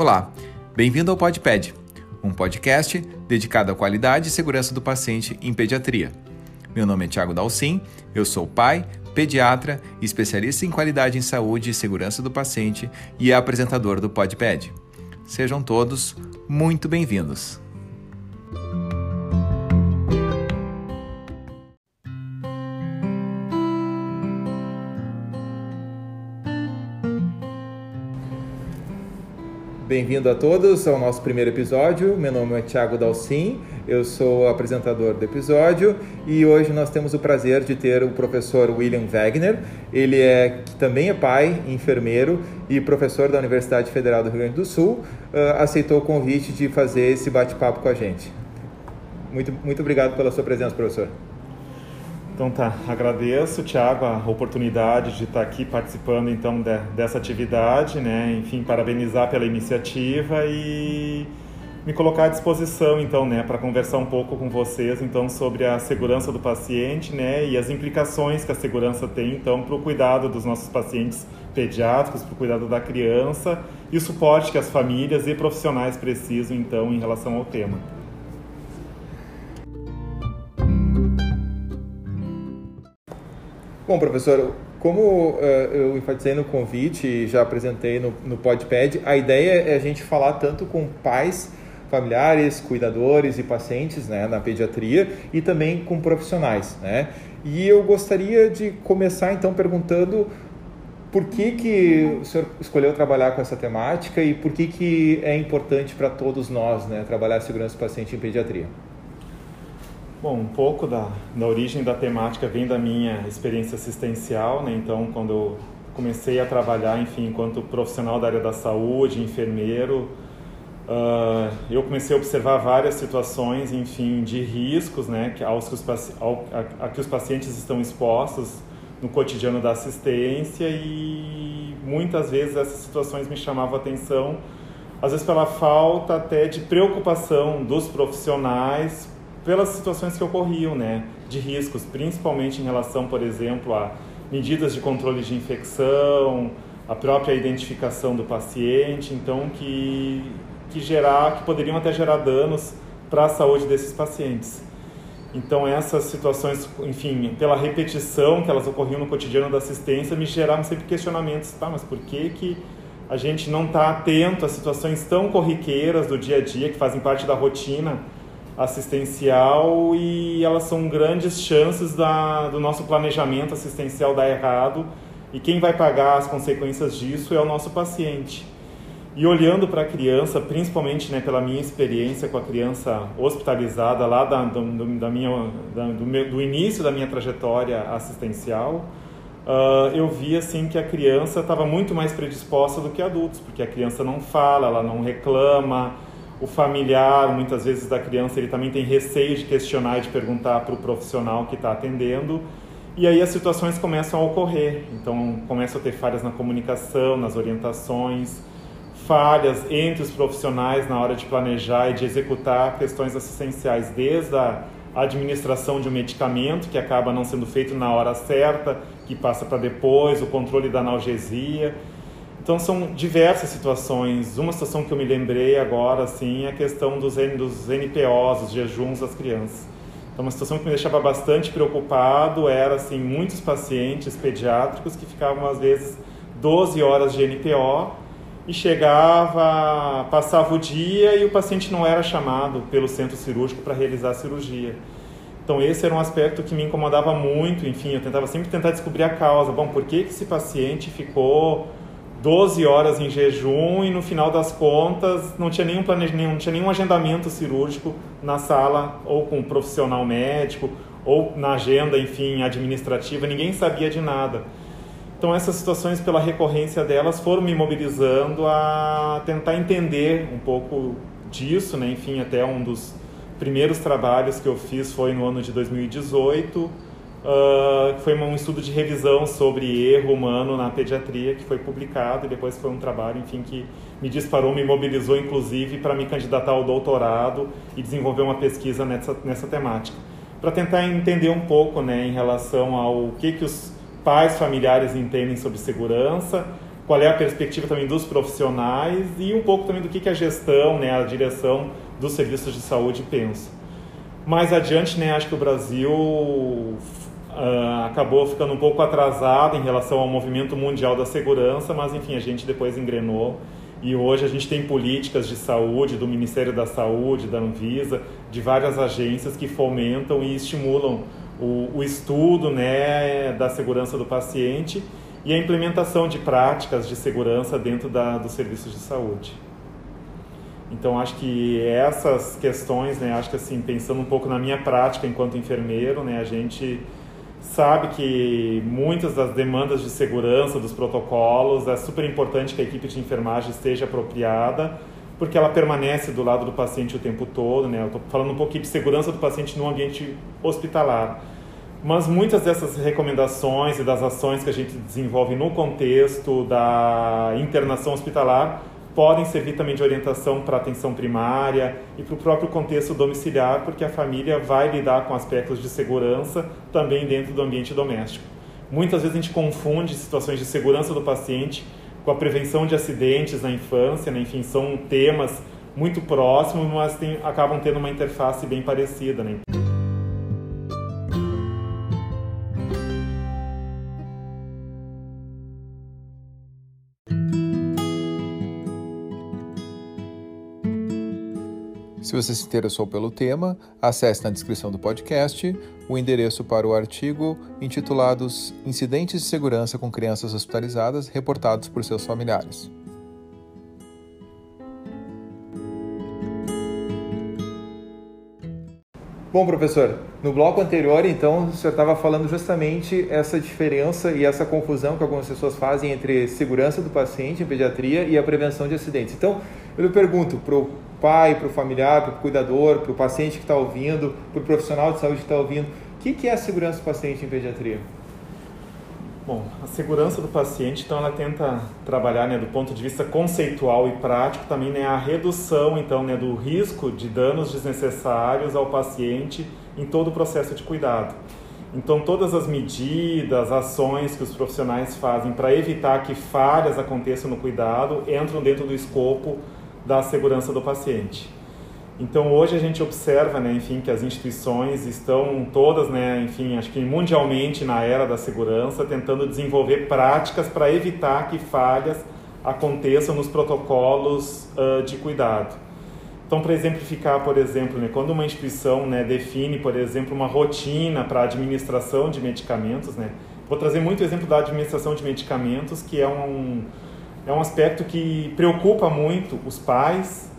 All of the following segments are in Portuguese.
Olá, bem-vindo ao PodPed, um podcast dedicado à qualidade e segurança do paciente em pediatria. Meu nome é Tiago Dalcin, eu sou pai, pediatra, especialista em qualidade em saúde e segurança do paciente e apresentador do PodPed. Sejam todos muito bem-vindos. Bem-vindo a todos ao nosso primeiro episódio. Meu nome é Thiago Dalcin, eu sou apresentador do episódio e hoje nós temos o prazer de ter o professor William Wagner. Ele é também é pai, enfermeiro e professor da Universidade Federal do Rio Grande do Sul. Uh, aceitou o convite de fazer esse bate-papo com a gente. Muito, muito obrigado pela sua presença, professor. Então tá, agradeço, Tiago, a oportunidade de estar aqui participando então de, dessa atividade, né? Enfim, parabenizar pela iniciativa e me colocar à disposição então, né, para conversar um pouco com vocês então sobre a segurança do paciente, né, e as implicações que a segurança tem então para o cuidado dos nossos pacientes pediátricos, para o cuidado da criança e o suporte que as famílias e profissionais precisam então em relação ao tema. Bom, professor, como uh, eu enfatizei no convite e já apresentei no, no PodPad, a ideia é a gente falar tanto com pais, familiares, cuidadores e pacientes né, na pediatria e também com profissionais. Né? E eu gostaria de começar então perguntando por que, que o senhor escolheu trabalhar com essa temática e por que, que é importante para todos nós né, trabalhar segurança do paciente em pediatria. Bom, um pouco da, da origem da temática vem da minha experiência assistencial, né? Então, quando eu comecei a trabalhar, enfim, enquanto profissional da área da saúde, enfermeiro, uh, eu comecei a observar várias situações, enfim, de riscos, né? Aos que os, ao, a, a que os pacientes estão expostos no cotidiano da assistência e muitas vezes essas situações me chamavam a atenção, às vezes pela falta até de preocupação dos profissionais pelas situações que ocorriam, né, de riscos, principalmente em relação, por exemplo, a medidas de controle de infecção, a própria identificação do paciente, então que que gerar, que poderiam até gerar danos para a saúde desses pacientes. Então essas situações, enfim, pela repetição que elas ocorriam no cotidiano da assistência, me geravam sempre questionamentos, tá? Mas por que que a gente não está atento a situações tão corriqueiras do dia a dia que fazem parte da rotina? Assistencial e elas são grandes chances da, do nosso planejamento assistencial dar errado e quem vai pagar as consequências disso é o nosso paciente. E olhando para a criança, principalmente né, pela minha experiência com a criança hospitalizada lá da, do, da minha, da, do, meu, do, início da minha trajetória assistencial, uh, eu vi assim que a criança estava muito mais predisposta do que adultos, porque a criança não fala, ela não reclama, o familiar, muitas vezes da criança, ele também tem receio de questionar e de perguntar para o profissional que está atendendo. E aí as situações começam a ocorrer. Então, começam a ter falhas na comunicação, nas orientações, falhas entre os profissionais na hora de planejar e de executar questões assistenciais, desde a administração de um medicamento que acaba não sendo feito na hora certa, que passa para depois, o controle da analgesia. Então são diversas situações. Uma situação que eu me lembrei agora, assim, é a questão dos, dos NPOs, os jejuns das crianças. Então uma situação que me deixava bastante preocupado era, assim, muitos pacientes pediátricos que ficavam, às vezes, 12 horas de NPO e chegava, passava o dia e o paciente não era chamado pelo centro cirúrgico para realizar a cirurgia. Então esse era um aspecto que me incomodava muito, enfim, eu tentava sempre tentar descobrir a causa. Bom, por que, que esse paciente ficou 12 horas em jejum e no final das contas não tinha nenhum planejamento, não tinha nenhum agendamento cirúrgico na sala ou com um profissional médico ou na agenda, enfim, administrativa, ninguém sabia de nada. Então essas situações pela recorrência delas foram me mobilizando a tentar entender um pouco disso, né? Enfim, até um dos primeiros trabalhos que eu fiz foi no ano de 2018 Uh, foi um estudo de revisão sobre erro humano na pediatria que foi publicado e depois foi um trabalho, enfim, que me disparou, me mobilizou, inclusive, para me candidatar ao doutorado e desenvolver uma pesquisa nessa, nessa temática. Para tentar entender um pouco né, em relação ao que, que os pais familiares entendem sobre segurança, qual é a perspectiva também dos profissionais e um pouco também do que, que a gestão, né, a direção dos serviços de saúde pensa. Mais adiante, né, acho que o Brasil uh, acabou ficando um pouco atrasado em relação ao movimento mundial da segurança, mas enfim, a gente depois engrenou e hoje a gente tem políticas de saúde do Ministério da Saúde, da Anvisa, de várias agências que fomentam e estimulam o, o estudo né, da segurança do paciente e a implementação de práticas de segurança dentro da, dos serviços de saúde. Então acho que essas questões, né, acho que assim pensando um pouco na minha prática enquanto enfermeiro, né, a gente sabe que muitas das demandas de segurança dos protocolos é super importante que a equipe de enfermagem esteja apropriada, porque ela permanece do lado do paciente o tempo todo, né? Eu estou falando um pouquinho de segurança do paciente no ambiente hospitalar. Mas muitas dessas recomendações e das ações que a gente desenvolve no contexto da internação hospitalar podem servir também de orientação para atenção primária e para o próprio contexto domiciliar, porque a família vai lidar com aspectos de segurança também dentro do ambiente doméstico. Muitas vezes a gente confunde situações de segurança do paciente com a prevenção de acidentes na infância, né? enfim, são temas muito próximos, mas tem, acabam tendo uma interface bem parecida. Né? Você se interessou pelo tema, acesse na descrição do podcast o endereço para o artigo intitulado Incidentes de Segurança com Crianças Hospitalizadas reportados por seus familiares. Bom, professor, no bloco anterior, então, o senhor estava falando justamente essa diferença e essa confusão que algumas pessoas fazem entre segurança do paciente em pediatria e a prevenção de acidentes. Então, eu lhe pergunto, para o pai, para o familiar, para o cuidador, para o paciente que está ouvindo, para o profissional de saúde que está ouvindo. O que, que é a segurança do paciente em pediatria? Bom, a segurança do paciente, então, ela tenta trabalhar, né, do ponto de vista conceitual e prático, também, né, a redução, então, né, do risco de danos desnecessários ao paciente em todo o processo de cuidado. Então, todas as medidas, ações que os profissionais fazem para evitar que falhas aconteçam no cuidado entram dentro do escopo da segurança do paciente. Então hoje a gente observa, né, enfim, que as instituições estão todas, né, enfim, acho que mundialmente na era da segurança, tentando desenvolver práticas para evitar que falhas aconteçam nos protocolos uh, de cuidado. Então, para exemplificar, por exemplo, né, quando uma instituição né, define, por exemplo, uma rotina para administração de medicamentos, né, vou trazer muito exemplo da administração de medicamentos, que é um, é um aspecto que preocupa muito os pais,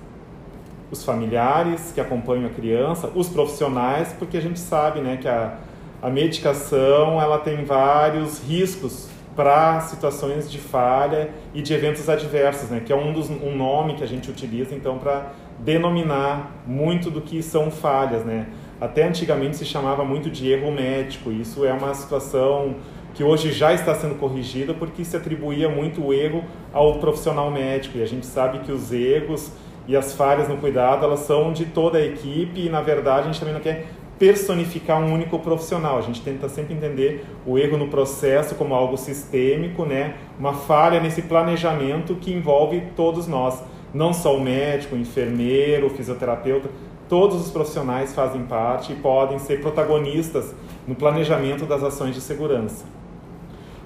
os familiares que acompanham a criança, os profissionais, porque a gente sabe né, que a, a medicação ela tem vários riscos para situações de falha e de eventos adversos, né, que é um, dos, um nome que a gente utiliza então para denominar muito do que são falhas. Né. Até antigamente se chamava muito de erro médico, isso é uma situação que hoje já está sendo corrigida porque se atribuía muito o erro ao profissional médico e a gente sabe que os erros e as falhas no cuidado elas são de toda a equipe e na verdade a gente também não quer personificar um único profissional. A gente tenta sempre entender o erro no processo como algo sistêmico, né? Uma falha nesse planejamento que envolve todos nós, não só o médico, o enfermeiro, o fisioterapeuta, todos os profissionais fazem parte e podem ser protagonistas no planejamento das ações de segurança.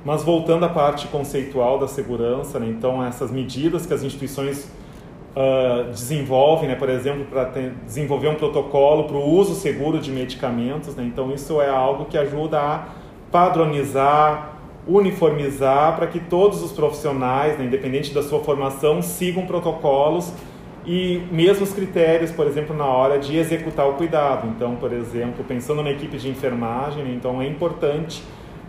Mas voltando à parte conceitual da segurança, né, então essas medidas que as instituições uh, desenvolvem, né, por exemplo, para desenvolver um protocolo para o uso seguro de medicamentos, né, então isso é algo que ajuda a padronizar, uniformizar para que todos os profissionais, né, independente da sua formação, sigam protocolos e mesmos critérios, por exemplo, na hora de executar o cuidado. Então, por exemplo, pensando na equipe de enfermagem, né, então é importante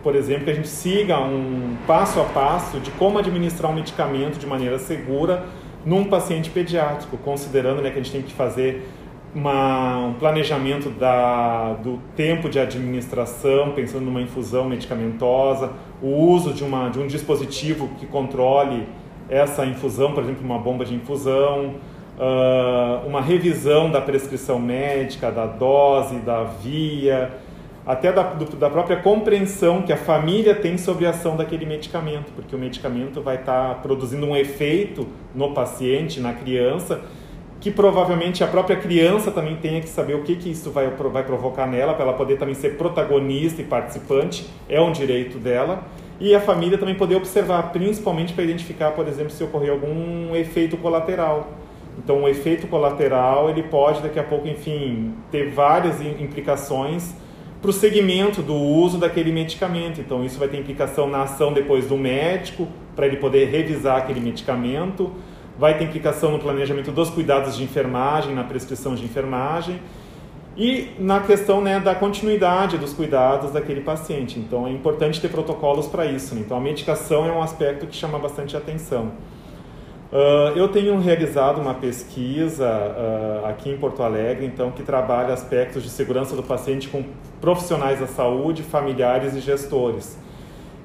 por exemplo, que a gente siga um passo a passo de como administrar um medicamento de maneira segura num paciente pediátrico, considerando né, que a gente tem que fazer uma, um planejamento da, do tempo de administração, pensando numa infusão medicamentosa, o uso de, uma, de um dispositivo que controle essa infusão, por exemplo, uma bomba de infusão, uh, uma revisão da prescrição médica, da dose, da via, até da, do, da própria compreensão que a família tem sobre a ação daquele medicamento, porque o medicamento vai estar tá produzindo um efeito no paciente, na criança, que provavelmente a própria criança também tenha que saber o que, que isso vai, vai provocar nela, para ela poder também ser protagonista e participante, é um direito dela. E a família também poder observar, principalmente para identificar, por exemplo, se ocorrer algum efeito colateral. Então, o efeito colateral, ele pode daqui a pouco, enfim, ter várias implicações para o segmento do uso daquele medicamento. Então, isso vai ter implicação na ação depois do médico, para ele poder revisar aquele medicamento, vai ter implicação no planejamento dos cuidados de enfermagem, na prescrição de enfermagem e na questão né, da continuidade dos cuidados daquele paciente. Então, é importante ter protocolos para isso. Né? Então, a medicação é um aspecto que chama bastante atenção. Uh, eu tenho realizado uma pesquisa uh, aqui em Porto Alegre, então, que trabalha aspectos de segurança do paciente com profissionais da saúde, familiares e gestores.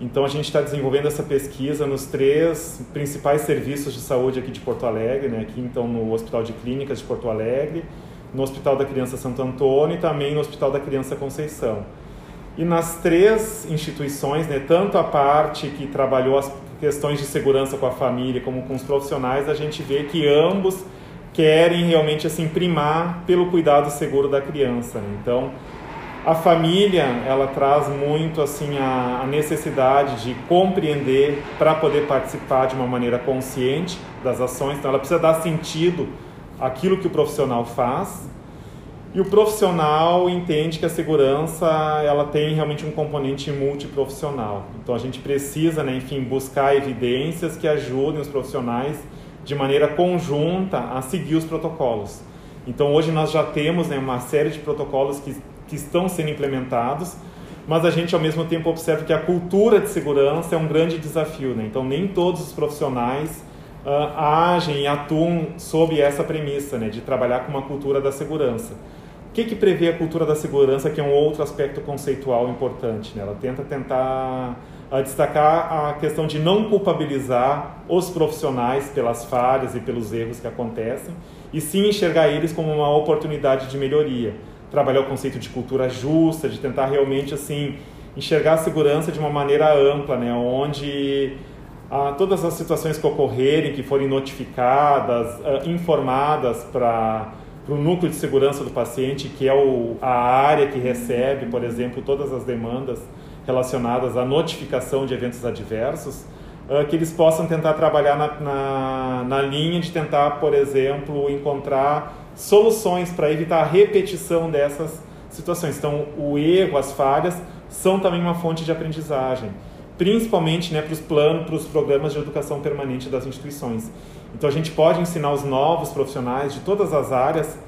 Então, a gente está desenvolvendo essa pesquisa nos três principais serviços de saúde aqui de Porto Alegre, né? aqui então no Hospital de Clínicas de Porto Alegre, no Hospital da Criança Santo Antônio e também no Hospital da Criança Conceição. E nas três instituições, né, tanto a parte que trabalhou as questões de segurança com a família, como com os profissionais, a gente vê que ambos querem realmente assim primar pelo cuidado seguro da criança. Então, a família ela traz muito assim a, a necessidade de compreender para poder participar de uma maneira consciente das ações. Então, ela precisa dar sentido àquilo que o profissional faz e o profissional entende que a segurança ela tem realmente um componente multiprofissional. Então a gente precisa, né, enfim, buscar evidências que ajudem os profissionais de maneira conjunta a seguir os protocolos. Então hoje nós já temos né, uma série de protocolos que, que estão sendo implementados, mas a gente ao mesmo tempo observa que a cultura de segurança é um grande desafio. Né? Então nem todos os profissionais uh, agem e atuam sob essa premissa né, de trabalhar com uma cultura da segurança. O que, que prevê a cultura da segurança, que é um outro aspecto conceitual importante? Né? Ela tenta tentar a ah, destacar a questão de não culpabilizar os profissionais pelas falhas e pelos erros que acontecem, e sim enxergar eles como uma oportunidade de melhoria. Trabalhar o conceito de cultura justa, de tentar realmente assim enxergar a segurança de uma maneira ampla, né? onde ah, todas as situações que ocorrerem, que forem notificadas, ah, informadas para para o núcleo de segurança do paciente, que é o, a área que recebe, por exemplo, todas as demandas relacionadas à notificação de eventos adversos, uh, que eles possam tentar trabalhar na, na, na, linha de tentar, por exemplo, encontrar soluções para evitar a repetição dessas situações. Então, o erro, as falhas, são também uma fonte de aprendizagem, principalmente né, para os planos, para os programas de educação permanente das instituições. Então a gente pode ensinar os novos profissionais de todas as áreas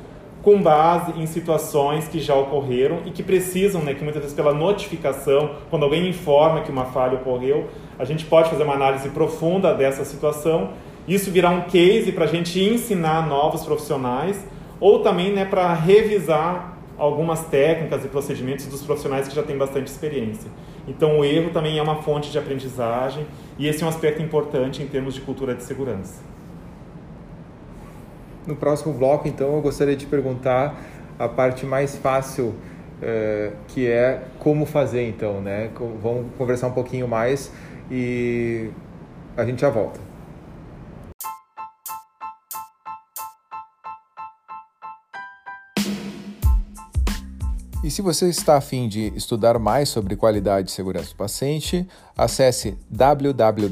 com base em situações que já ocorreram e que precisam, né, que muitas vezes pela notificação, quando alguém informa que uma falha ocorreu, a gente pode fazer uma análise profunda dessa situação, isso virar um case para a gente ensinar novos profissionais ou também né, para revisar algumas técnicas e procedimentos dos profissionais que já têm bastante experiência. Então o erro também é uma fonte de aprendizagem e esse é um aspecto importante em termos de cultura de segurança. No próximo bloco, então, eu gostaria de perguntar a parte mais fácil, eh, que é como fazer, então, né? Vamos conversar um pouquinho mais e a gente já volta. E se você está afim de estudar mais sobre qualidade e segurança do paciente, acesse www.ihi.org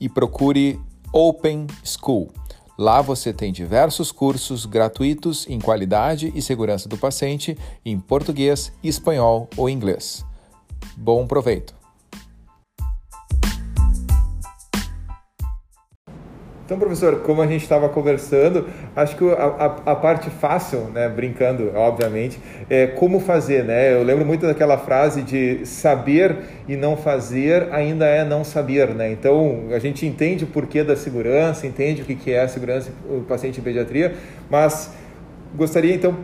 e procure Open School. Lá você tem diversos cursos gratuitos em qualidade e segurança do paciente em português, espanhol ou inglês. Bom proveito! Então, professor, como a gente estava conversando, acho que a, a, a, parte fácil, né, brincando, obviamente, é como fazer, né? Eu lembro muito daquela frase de saber e não fazer ainda é não saber, né? Então, a gente entende o porquê da segurança, entende o que é a segurança do paciente em pediatria, mas gostaria então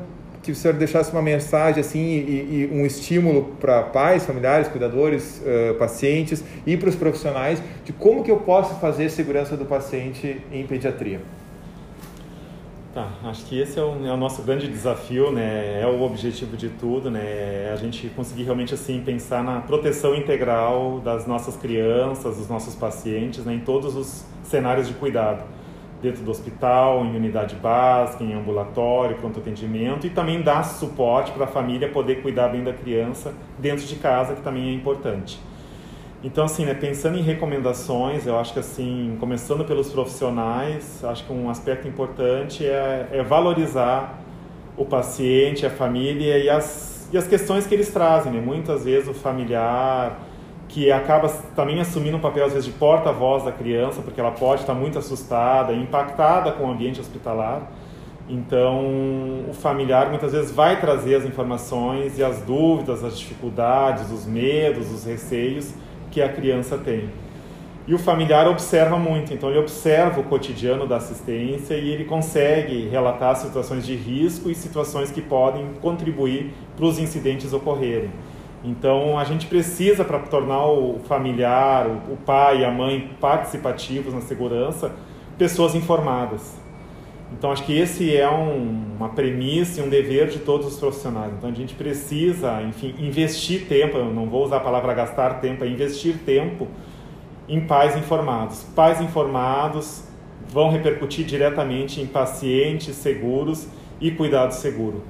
que o senhor deixasse uma mensagem assim e, e um estímulo para pais, familiares, cuidadores, uh, pacientes e para os profissionais de como que eu posso fazer segurança do paciente em pediatria. Tá, acho que esse é o, é o, nosso grande desafio, né? É o objetivo de tudo, né? É a gente conseguir realmente assim pensar na proteção integral das nossas crianças, dos nossos pacientes, né? em todos os cenários de cuidado, dentro do hospital, em unidade básica, em ambulatório, pronto atendimento e também dar suporte para a família poder cuidar bem da criança dentro de casa, que também é importante. Então, assim, né, pensando em recomendações, eu acho que, assim, começando pelos profissionais, acho que um aspecto importante é, é valorizar o paciente, a família e as, e as questões que eles trazem. Né? Muitas vezes o familiar, que acaba também assumindo um papel, às vezes, de porta-voz da criança, porque ela pode estar muito assustada, impactada com o ambiente hospitalar. Então, o familiar muitas vezes vai trazer as informações e as dúvidas, as dificuldades, os medos, os receios que a criança tem. E o familiar observa muito, então ele observa o cotidiano da assistência e ele consegue relatar situações de risco e situações que podem contribuir para os incidentes ocorrerem. Então a gente precisa, para tornar o familiar, o pai e a mãe participativos na segurança, pessoas informadas. Então acho que esse é um, uma premissa e um dever de todos os profissionais. Então a gente precisa, enfim, investir tempo, eu não vou usar a palavra gastar tempo, é investir tempo em pais informados. Pais informados vão repercutir diretamente em pacientes seguros e cuidado seguro.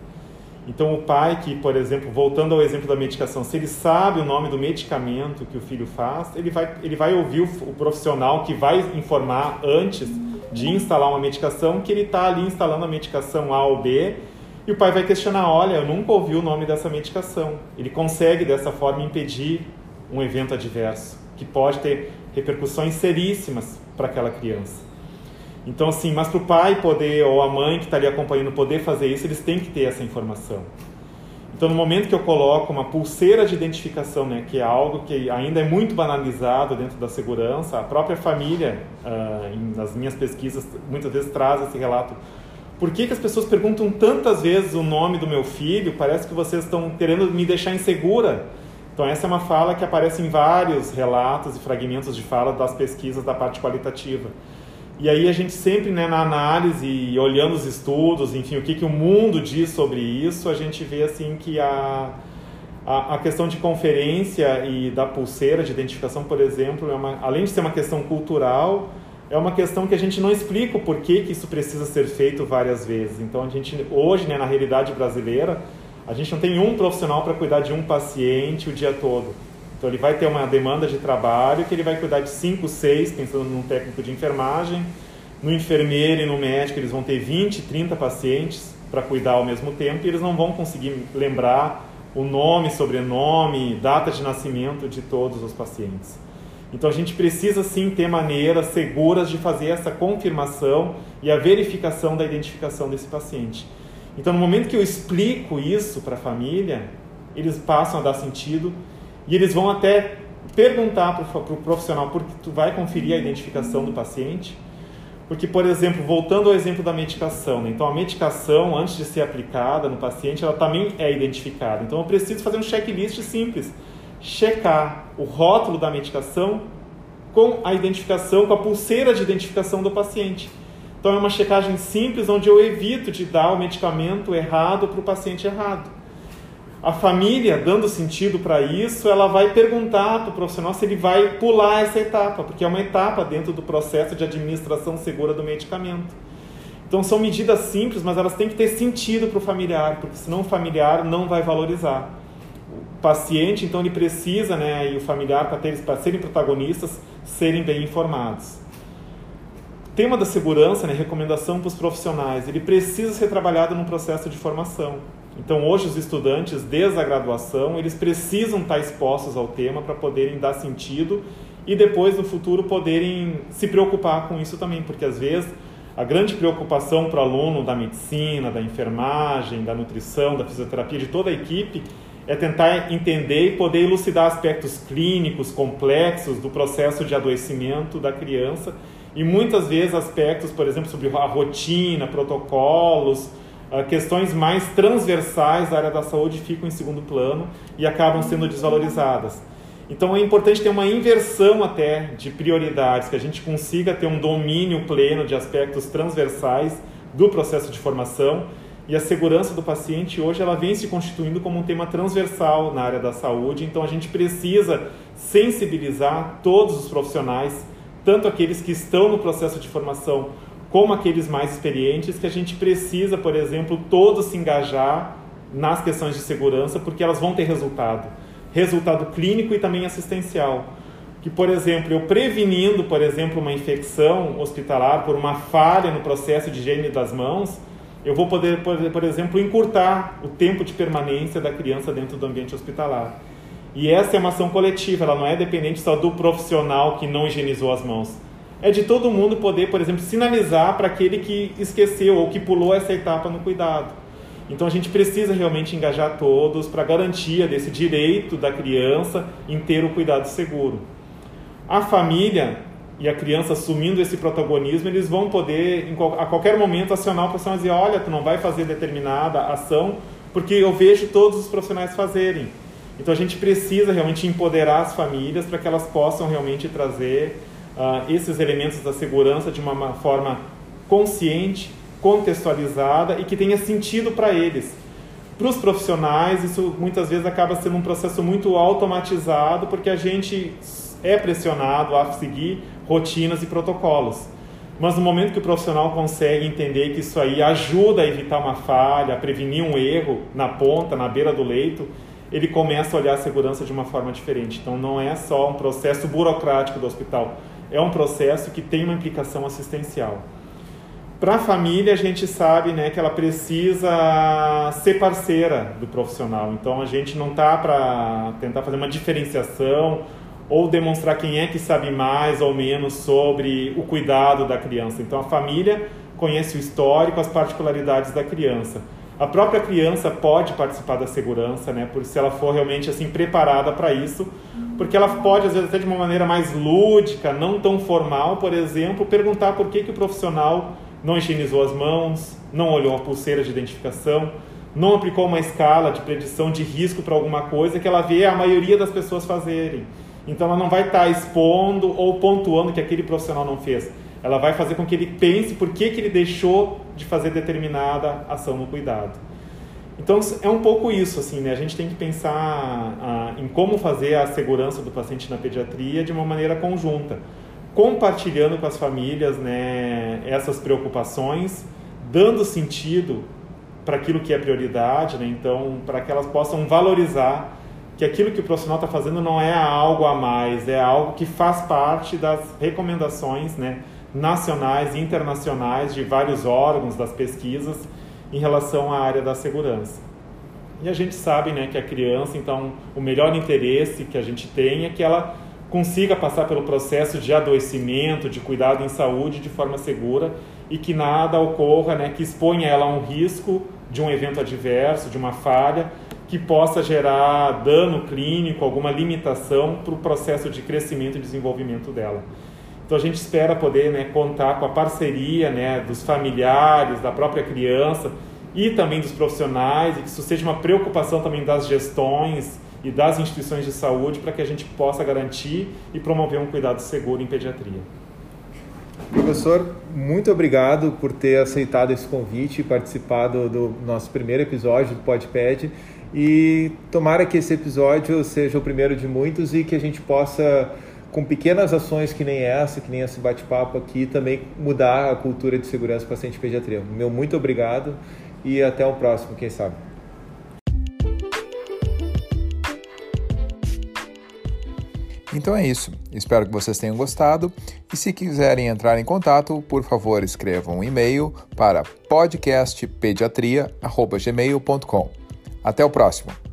Então o pai que, por exemplo, voltando ao exemplo da medicação, se ele sabe o nome do medicamento que o filho faz, ele vai, ele vai ouvir o, o profissional que vai informar antes de instalar uma medicação, que ele está ali instalando a medicação A ou B, e o pai vai questionar: olha, eu nunca ouvi o nome dessa medicação. Ele consegue dessa forma impedir um evento adverso, que pode ter repercussões seríssimas para aquela criança. Então, assim, mas para o pai poder, ou a mãe que está ali acompanhando poder fazer isso, eles têm que ter essa informação. Então, no momento que eu coloco uma pulseira de identificação, né, que é algo que ainda é muito banalizado dentro da segurança, a própria família, uh, nas minhas pesquisas, muitas vezes traz esse relato. Por que, que as pessoas perguntam tantas vezes o nome do meu filho? Parece que vocês estão querendo me deixar insegura. Então, essa é uma fala que aparece em vários relatos e fragmentos de fala das pesquisas da parte qualitativa. E aí a gente sempre, né, na análise olhando os estudos, enfim, o que, que o mundo diz sobre isso, a gente vê assim que a, a, a questão de conferência e da pulseira de identificação, por exemplo, é uma, além de ser uma questão cultural, é uma questão que a gente não explica o porquê que isso precisa ser feito várias vezes. Então a gente hoje, né, na realidade brasileira, a gente não tem um profissional para cuidar de um paciente o dia todo. Então ele vai ter uma demanda de trabalho que ele vai cuidar de 5, 6, pensando num técnico de enfermagem, no enfermeiro e no médico eles vão ter 20, 30 pacientes para cuidar ao mesmo tempo e eles não vão conseguir lembrar o nome, sobrenome, data de nascimento de todos os pacientes. Então a gente precisa sim ter maneiras seguras de fazer essa confirmação e a verificação da identificação desse paciente. Então no momento que eu explico isso para a família, eles passam a dar sentido e eles vão até perguntar para o pro profissional porque tu vai conferir a identificação do paciente. Porque, por exemplo, voltando ao exemplo da medicação, né? então a medicação, antes de ser aplicada no paciente, ela também é identificada. Então eu preciso fazer um checklist simples. Checar o rótulo da medicação com a identificação, com a pulseira de identificação do paciente. Então é uma checagem simples onde eu evito de dar o medicamento errado para o paciente errado a família, dando sentido para isso, ela vai perguntar para o profissional se ele vai pular essa etapa, porque é uma etapa dentro do processo de administração segura do medicamento. Então são medidas simples, mas elas têm que ter sentido para o familiar, porque senão o familiar não vai valorizar. O paciente, então, ele precisa, né, e o familiar, para serem protagonistas, serem bem informados. tema da segurança, né, recomendação para os profissionais, ele precisa ser trabalhado no processo de formação. Então, hoje, os estudantes, desde a graduação, eles precisam estar expostos ao tema para poderem dar sentido e depois, no futuro, poderem se preocupar com isso também, porque às vezes a grande preocupação para o aluno da medicina, da enfermagem, da nutrição, da fisioterapia, de toda a equipe, é tentar entender e poder elucidar aspectos clínicos complexos do processo de adoecimento da criança e muitas vezes aspectos, por exemplo, sobre a rotina, protocolos, ah, questões mais transversais da área da saúde ficam em segundo plano e acabam sendo desvalorizadas. Então é importante ter uma inversão até de prioridades, que a gente consiga ter um domínio pleno de aspectos transversais do processo de formação e a segurança do paciente hoje ela vem se constituindo como um tema transversal na área da saúde, então a gente precisa sensibilizar todos os profissionais, tanto aqueles que estão no processo de formação como aqueles mais experientes, que a gente precisa, por exemplo, todos se engajar nas questões de segurança, porque elas vão ter resultado, resultado clínico e também assistencial. Que, por exemplo, eu prevenindo, por exemplo, uma infecção hospitalar por uma falha no processo de higiene das mãos, eu vou poder, por exemplo, encurtar o tempo de permanência da criança dentro do ambiente hospitalar. E essa é uma ação coletiva, ela não é dependente só do profissional que não higienizou as mãos. É de todo mundo poder, por exemplo, sinalizar para aquele que esqueceu ou que pulou essa etapa no cuidado. Então a gente precisa realmente engajar todos para garantia desse direito da criança em ter o cuidado seguro. A família e a criança assumindo esse protagonismo, eles vão poder, a qualquer momento, acionar o profissional e dizer: olha, tu não vai fazer determinada ação, porque eu vejo todos os profissionais fazerem. Então a gente precisa realmente empoderar as famílias para que elas possam realmente trazer uh, esses elementos da segurança de uma forma consciente, contextualizada e que tenha sentido para eles. Para os profissionais, isso muitas vezes acaba sendo um processo muito automatizado, porque a gente é pressionado a seguir rotinas e protocolos. Mas no momento que o profissional consegue entender que isso aí ajuda a evitar uma falha, a prevenir um erro na ponta, na beira do leito, ele começa a olhar a segurança de uma forma diferente. Então não é só um processo burocrático do hospital, é um processo que tem uma implicação assistencial. Para a família, a gente sabe né, que ela precisa ser parceira do profissional. Então a gente não está para tentar fazer uma diferenciação ou demonstrar quem é que sabe mais ou menos sobre o cuidado da criança. Então a família conhece o histórico, as particularidades da criança. A própria criança pode participar da segurança, né, por se ela for realmente assim preparada para isso, porque ela pode às vezes até de uma maneira mais lúdica, não tão formal, por exemplo, perguntar por que que o profissional não higienizou as mãos, não olhou a pulseira de identificação, não aplicou uma escala de predição de risco para alguma coisa que ela vê a maioria das pessoas fazerem. Então ela não vai estar tá expondo ou pontuando que aquele profissional não fez. Ela vai fazer com que ele pense por que, que ele deixou de fazer determinada ação no cuidado. Então é um pouco isso, assim, né? A gente tem que pensar ah, em como fazer a segurança do paciente na pediatria de uma maneira conjunta, compartilhando com as famílias, né, essas preocupações, dando sentido para aquilo que é prioridade, né? Então, para que elas possam valorizar que aquilo que o profissional está fazendo não é algo a mais, é algo que faz parte das recomendações né, nacionais e internacionais de vários órgãos das pesquisas em relação à área da segurança. E a gente sabe né, que a criança, então, o melhor interesse que a gente tem é que ela consiga passar pelo processo de adoecimento, de cuidado em saúde de forma segura e que nada ocorra né, que exponha ela a um risco de um evento adverso, de uma falha, que possa gerar dano clínico, alguma limitação para o processo de crescimento e desenvolvimento dela. Então a gente espera poder né, contar com a parceria né, dos familiares, da própria criança e também dos profissionais, e que isso seja uma preocupação também das gestões e das instituições de saúde para que a gente possa garantir e promover um cuidado seguro em pediatria. Professor, muito obrigado por ter aceitado esse convite e participado do nosso primeiro episódio do PodPed. E tomara que esse episódio seja o primeiro de muitos e que a gente possa, com pequenas ações que nem essa, que nem esse bate-papo aqui, também mudar a cultura de segurança paciente pediatria. Meu muito obrigado e até o próximo, quem sabe. Então é isso. Espero que vocês tenham gostado. E se quiserem entrar em contato, por favor, escrevam um e-mail para podcastpediatria.gmail.com. Até o próximo!